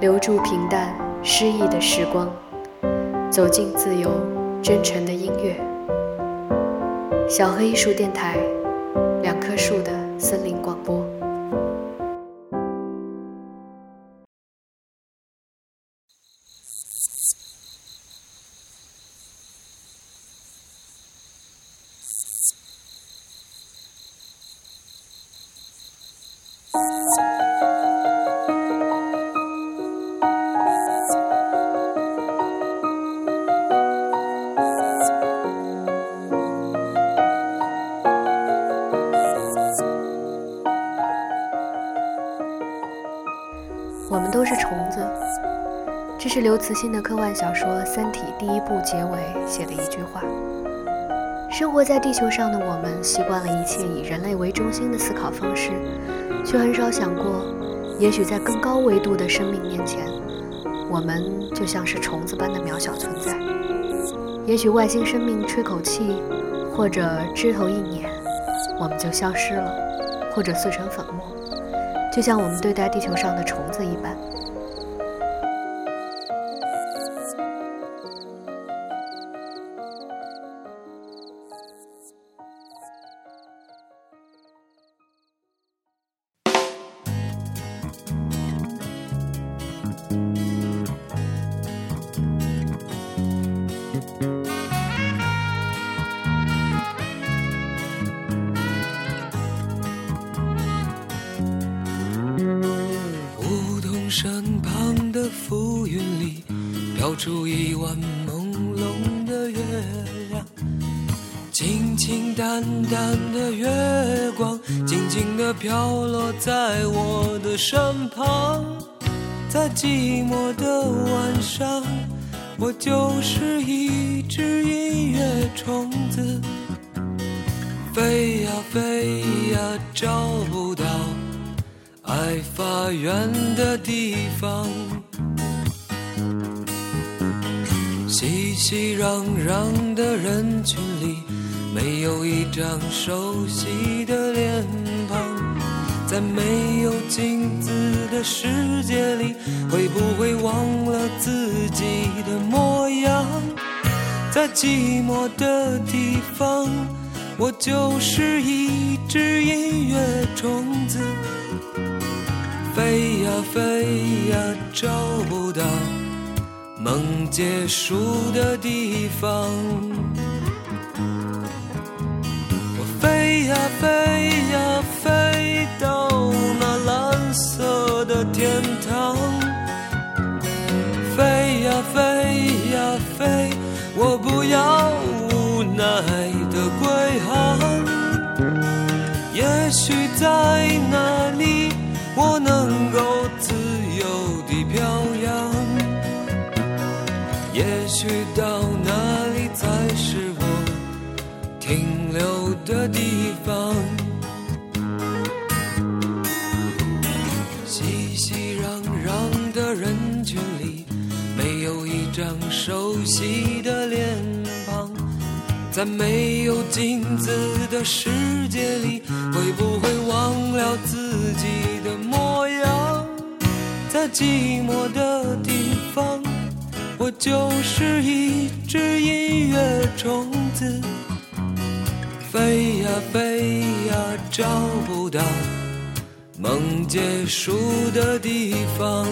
留住平淡诗意的时光，走进自由真诚的音乐。小黑艺术电台，两棵树的森林广播。我们都是虫子，这是刘慈欣的科幻小说《三体》第一部结尾写的一句话。生活在地球上的我们，习惯了一切以人类为中心的思考方式，却很少想过，也许在更高维度的生命面前，我们就像是虫子般的渺小存在。也许外星生命吹口气，或者枝头一捻，我们就消失了，或者碎成粉末。就像我们对待地球上的虫子一般。出一弯朦胧的月亮，清清淡淡的月光，静静地飘落在我的身旁。在寂寞的晚上，我就是一只音乐虫子，飞呀飞呀，找不到爱发源的地方。熙熙攘攘的人群里，没有一张熟悉的脸庞。在没有镜子的世界里，会不会忘了自己的模样？在寂寞的地方，我就是一只音乐虫子，飞呀飞呀，找不到。梦结束的地方，我飞呀飞呀飞到那蓝色的天堂，飞呀飞呀飞，我不要无奈的归航。也许在那里，我能够去到那里才是我停留的地方。熙熙攘攘的人群里，没有一张熟悉的脸庞。在没有镜子的世界里，会不会忘了自己的模样？在寂寞的地方。我就是一只音乐虫子，飞呀飞呀，找不到梦结束的地方。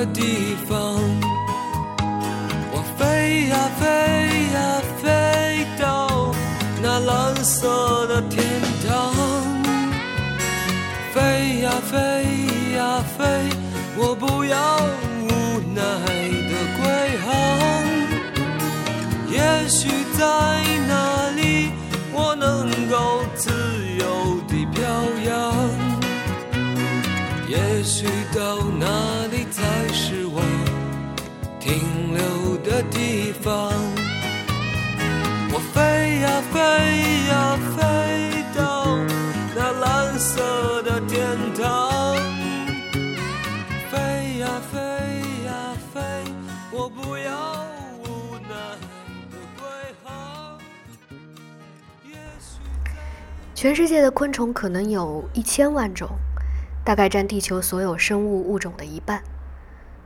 的地方。我飞呀飞呀飞到那蓝色的天堂，飞呀飞呀飞，我不要无奈的归航。也许在那里，我能够自由地飘扬。也许到那留的地方。我飞呀飞呀飞到那蓝色的天堂，飞呀飞呀飞，我不要无奈的归航。也许全世界的昆虫可能有一千万种，大概占地球所有生物物种的一半。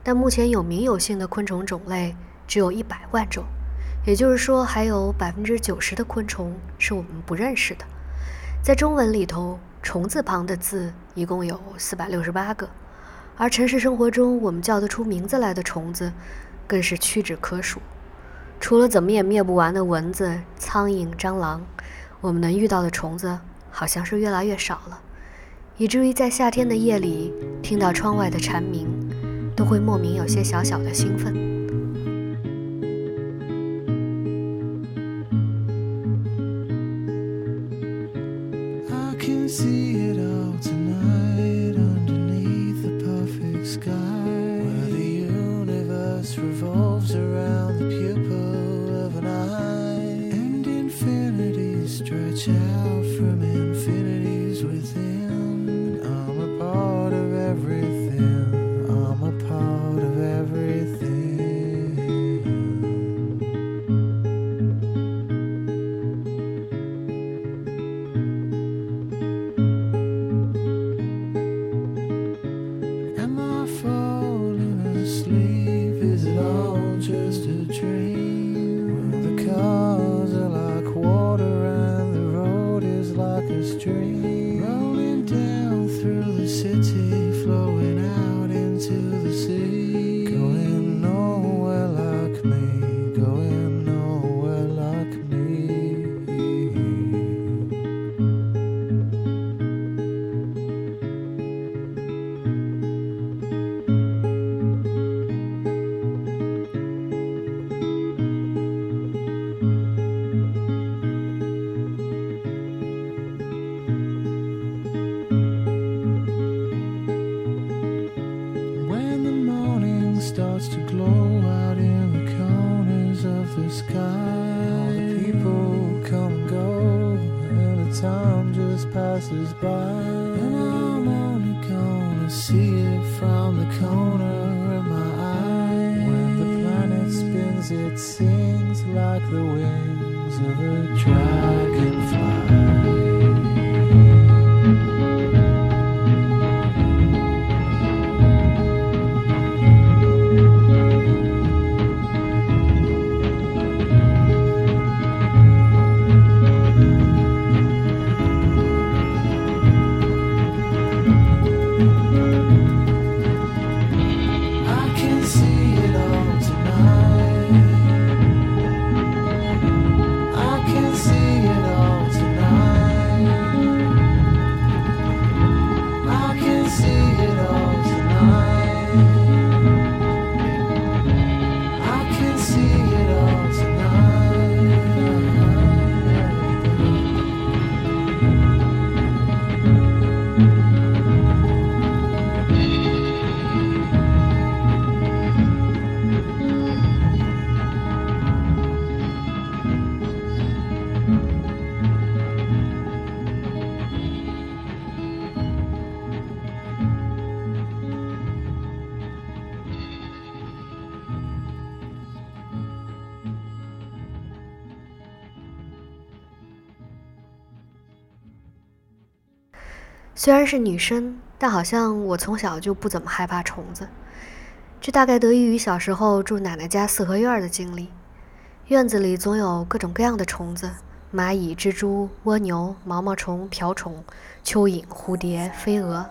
但目前有名有姓的昆虫种类只有一百万种，也就是说，还有百分之九十的昆虫是我们不认识的。在中文里头，虫字旁的字一共有四百六十八个，而城市生活中我们叫得出名字来的虫子，更是屈指可数。除了怎么也灭不完的蚊子、苍蝇、蟑螂，我们能遇到的虫子好像是越来越少了，以至于在夏天的夜里听到窗外的蝉鸣，都会莫名有些小小的兴奋。Spins, it sings like the wings of a dragonfly. 虽然是女生，但好像我从小就不怎么害怕虫子。这大概得益于小时候住奶奶家四合院的经历。院子里总有各种各样的虫子：蚂蚁、蜘蛛、蜗牛、毛毛虫、瓢虫、蚯蚓、蝴蝶、飞蛾，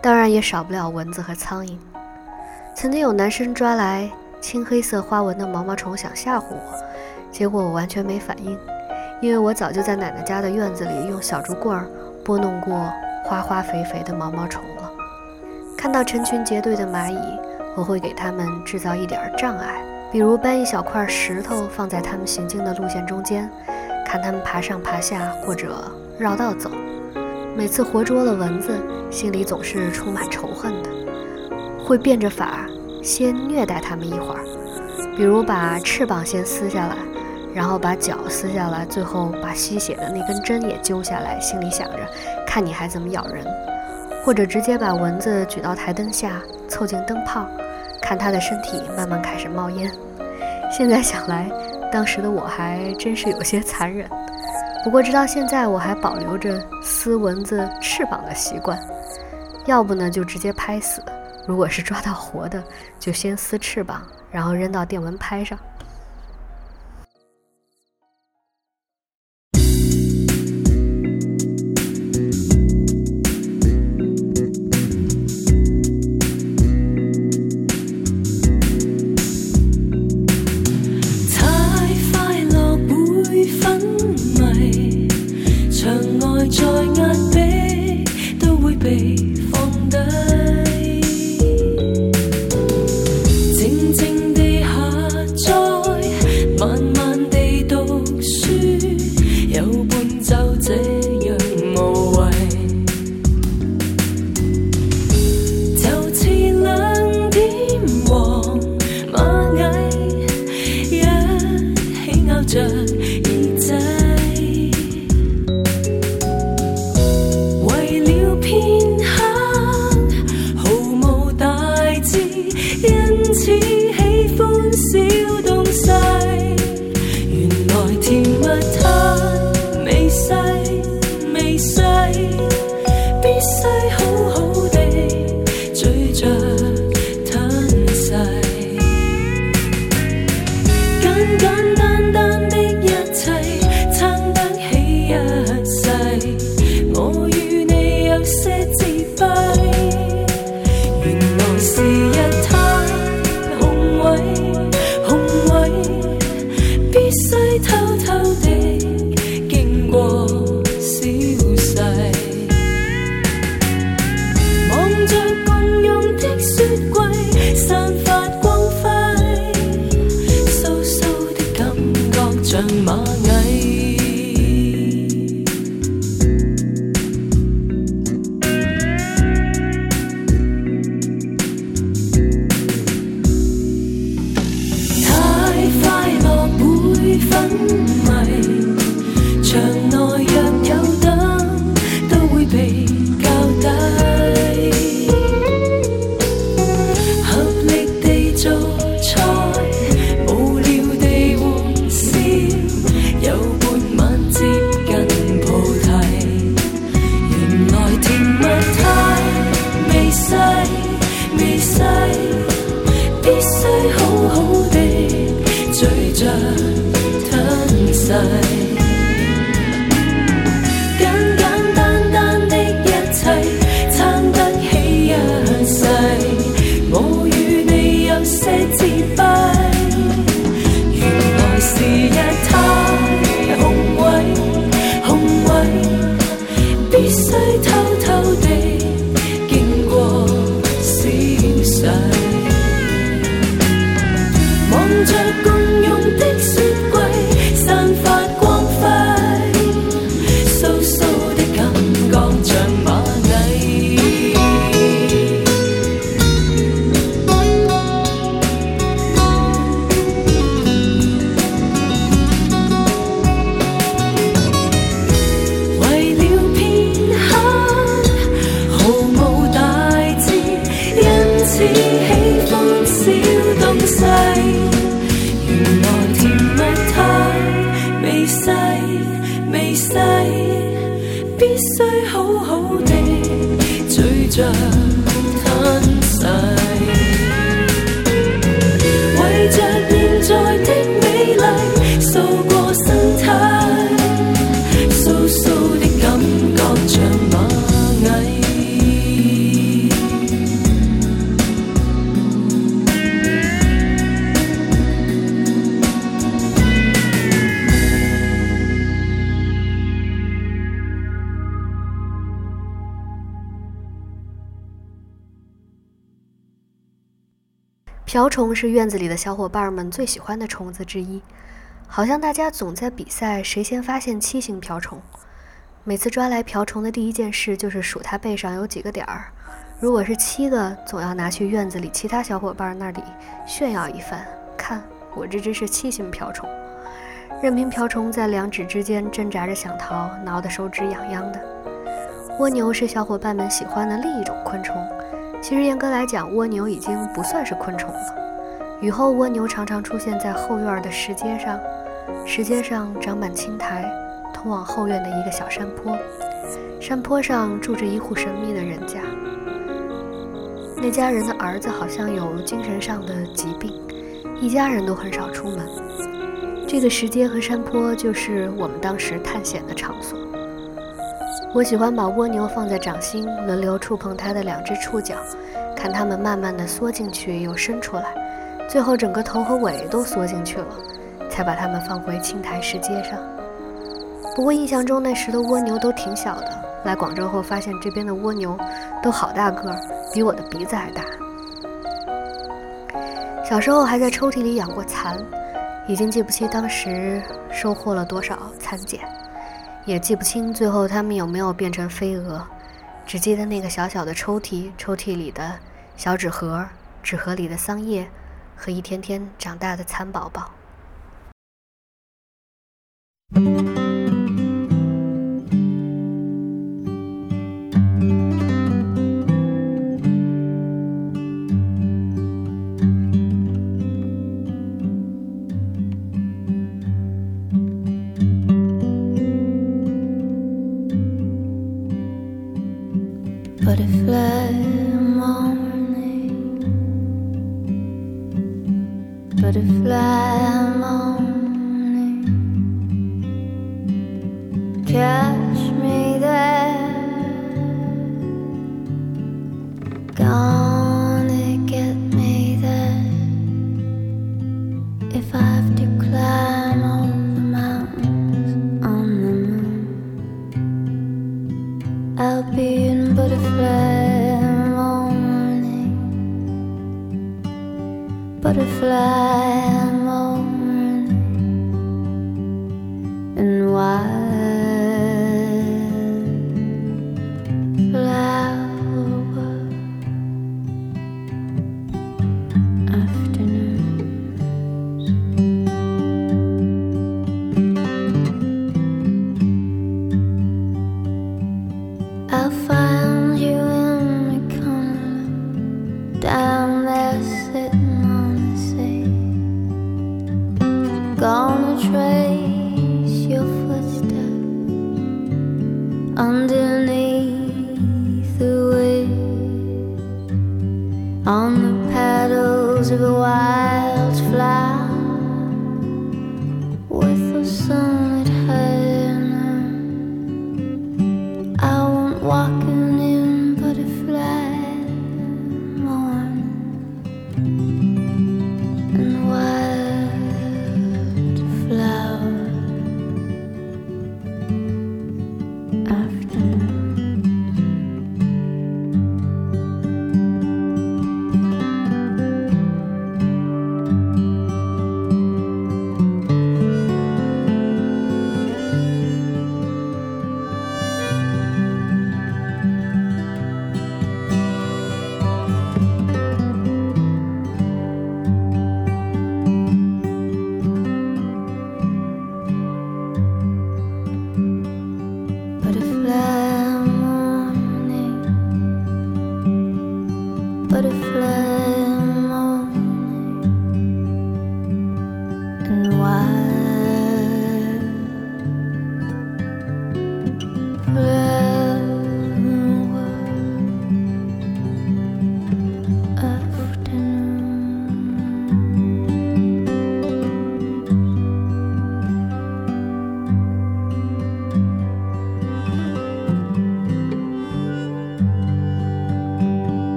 当然也少不了蚊子和苍蝇。曾经有男生抓来青黑色花纹的毛毛虫想吓唬我，结果我完全没反应，因为我早就在奶奶家的院子里用小竹棍儿拨弄过花花肥肥的毛毛虫了。看到成群结队的蚂蚁，我会给它们制造一点障碍。比如搬一小块石头放在他们行进的路线中间，看他们爬上爬下，或者绕道走。每次活捉了蚊子，心里总是充满仇恨的，会变着法先虐待它们一会儿，比如把翅膀先撕下来，然后把脚撕下来，最后把吸血的那根针也揪下来，心里想着看你还怎么咬人，或者直接把蚊子举到台灯下，凑近灯泡。看他的身体慢慢开始冒烟，现在想来，当时的我还真是有些残忍。不过直到现在，我还保留着撕蚊子翅膀的习惯。要不呢，就直接拍死；如果是抓到活的，就先撕翅膀，然后扔到电蚊拍上。着虫是院子里的小伙伴们最喜欢的虫子之一，好像大家总在比赛谁先发现七星瓢虫。每次抓来瓢虫的第一件事就是数它背上有几个点儿，如果是七个，总要拿去院子里其他小伙伴那里炫耀一番，看我这只是七星瓢虫。任凭瓢虫在两指之间挣扎着想逃，挠得手指痒痒的。蜗牛是小伙伴们喜欢的另一种昆虫。其实严格来讲，蜗牛已经不算是昆虫了。雨后，蜗牛常常出现在后院的石阶上，石阶上长满青苔，通往后院的一个小山坡。山坡上住着一户神秘的人家，那家人的儿子好像有精神上的疾病，一家人都很少出门。这个石阶和山坡就是我们当时探险的场所。我喜欢把蜗牛放在掌心，轮流触碰它的两只触角，看它们慢慢地缩进去又伸出来，最后整个头和尾都缩进去了，才把它们放回青苔石阶上。不过印象中那时的蜗牛都挺小的，来广州后发现这边的蜗牛都好大个儿，比我的鼻子还大。小时候还在抽屉里养过蚕，已经记不清当时收获了多少蚕茧。也记不清最后它们有没有变成飞蛾，只记得那个小小的抽屉，抽屉里的小纸盒，纸盒里的桑叶和一天天长大的蚕宝宝。butterfly I'm only. Can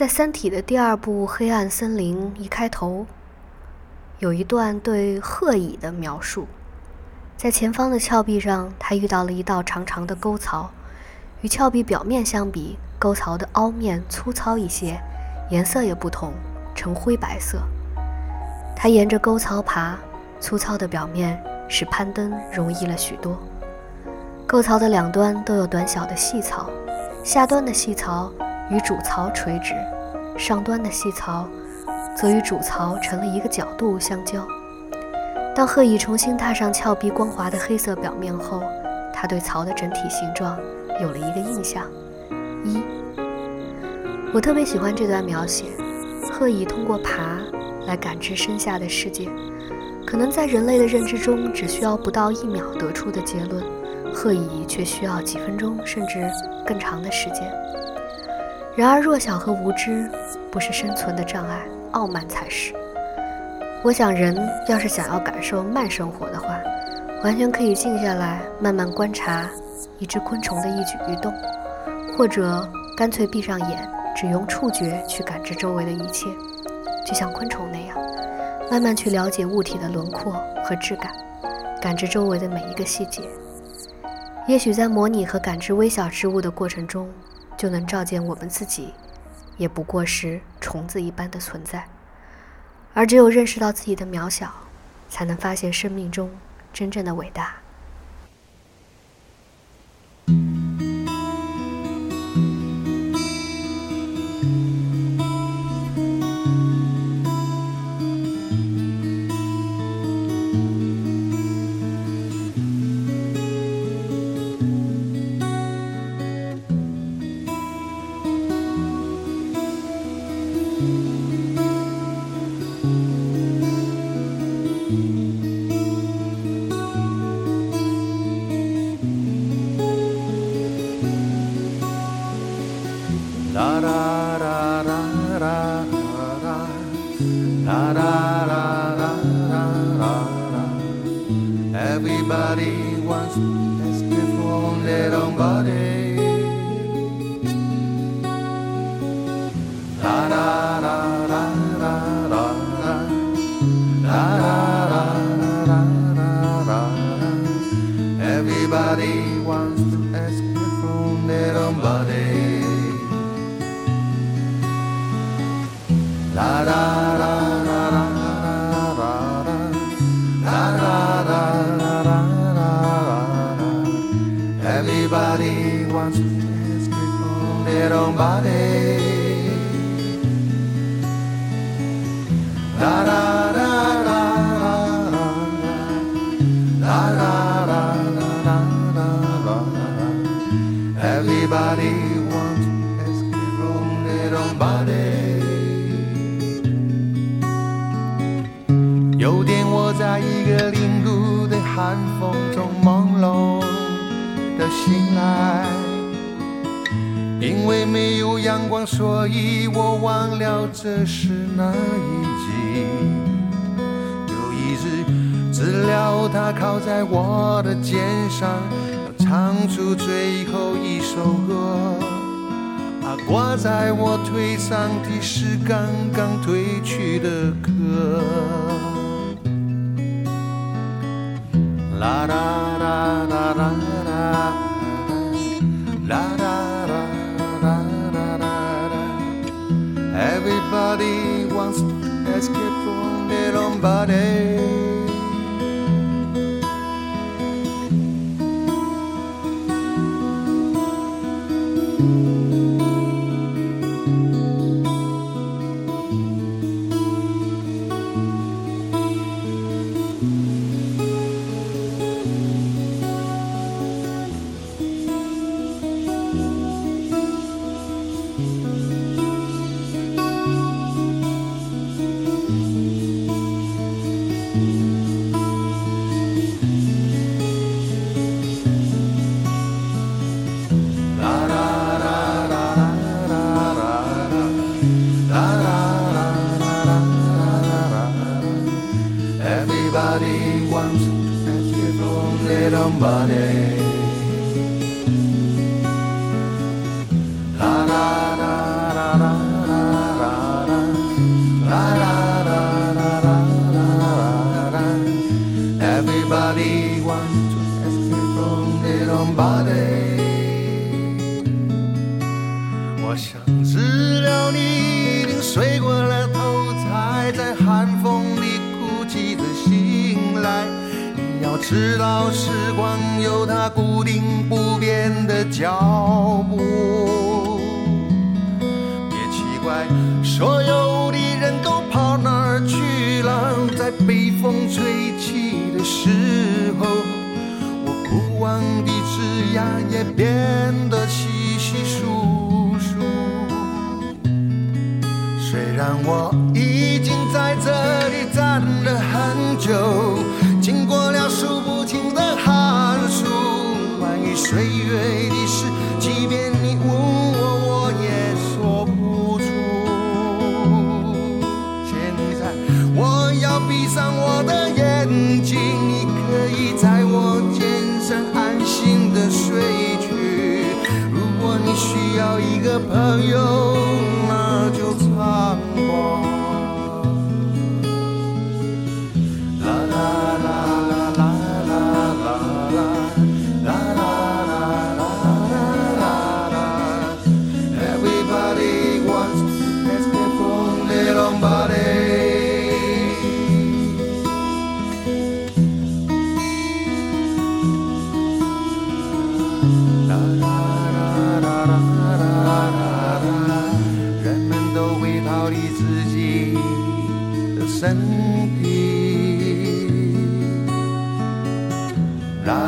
在《三体》的第二部《黑暗森林》一开头，有一段对鹤蚁的描述。在前方的峭壁上，他遇到了一道长长的沟槽，与峭壁表面相比，沟槽的凹面粗糙一些，颜色也不同，呈灰白色。他沿着沟槽爬，粗糙的表面使攀登容易了许多。沟槽的两端都有短小的细槽，下端的细槽。与主槽垂直，上端的细槽则与主槽成了一个角度相交。当鹤蚁重新踏上峭壁光滑的黑色表面后，它对槽的整体形状有了一个印象。一，我特别喜欢这段描写：鹤蚁通过爬来感知身下的世界，可能在人类的认知中只需要不到一秒得出的结论，鹤蚁却需要几分钟甚至更长的时间。然而，弱小和无知不是生存的障碍，傲慢才是。我想，人要是想要感受慢生活的话，完全可以静下来，慢慢观察一只昆虫的一举一动，或者干脆闭上眼，只用触觉去感知周围的一切，就像昆虫那样，慢慢去了解物体的轮廓和质感，感知周围的每一个细节。也许在模拟和感知微小之物的过程中。就能照见我们自己，也不过是虫子一般的存在。而只有认识到自己的渺小，才能发现生命中真正的伟大。everybody wants. to escape from their own body. somebody. Da da da da da da da da da da da da da da da da Everybody wants escape room, they don't body. 有点我在一个零度的寒风中朦胧的醒来。因为没有阳光，所以我忘了这是哪一季。有一只知了，它靠在我的肩上，要唱出最后一首歌。它，挂在我腿上的是刚刚褪去的壳。啦啦啦啦啦 eyes kept wounded on body. 直到时光有它固定不变的脚步。别奇怪，所有的人都跑哪儿去了？在北风吹起的时候，我不忘的枝桠也变得稀稀疏疏。虽然我已经在这里站了很久。upon your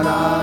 사랑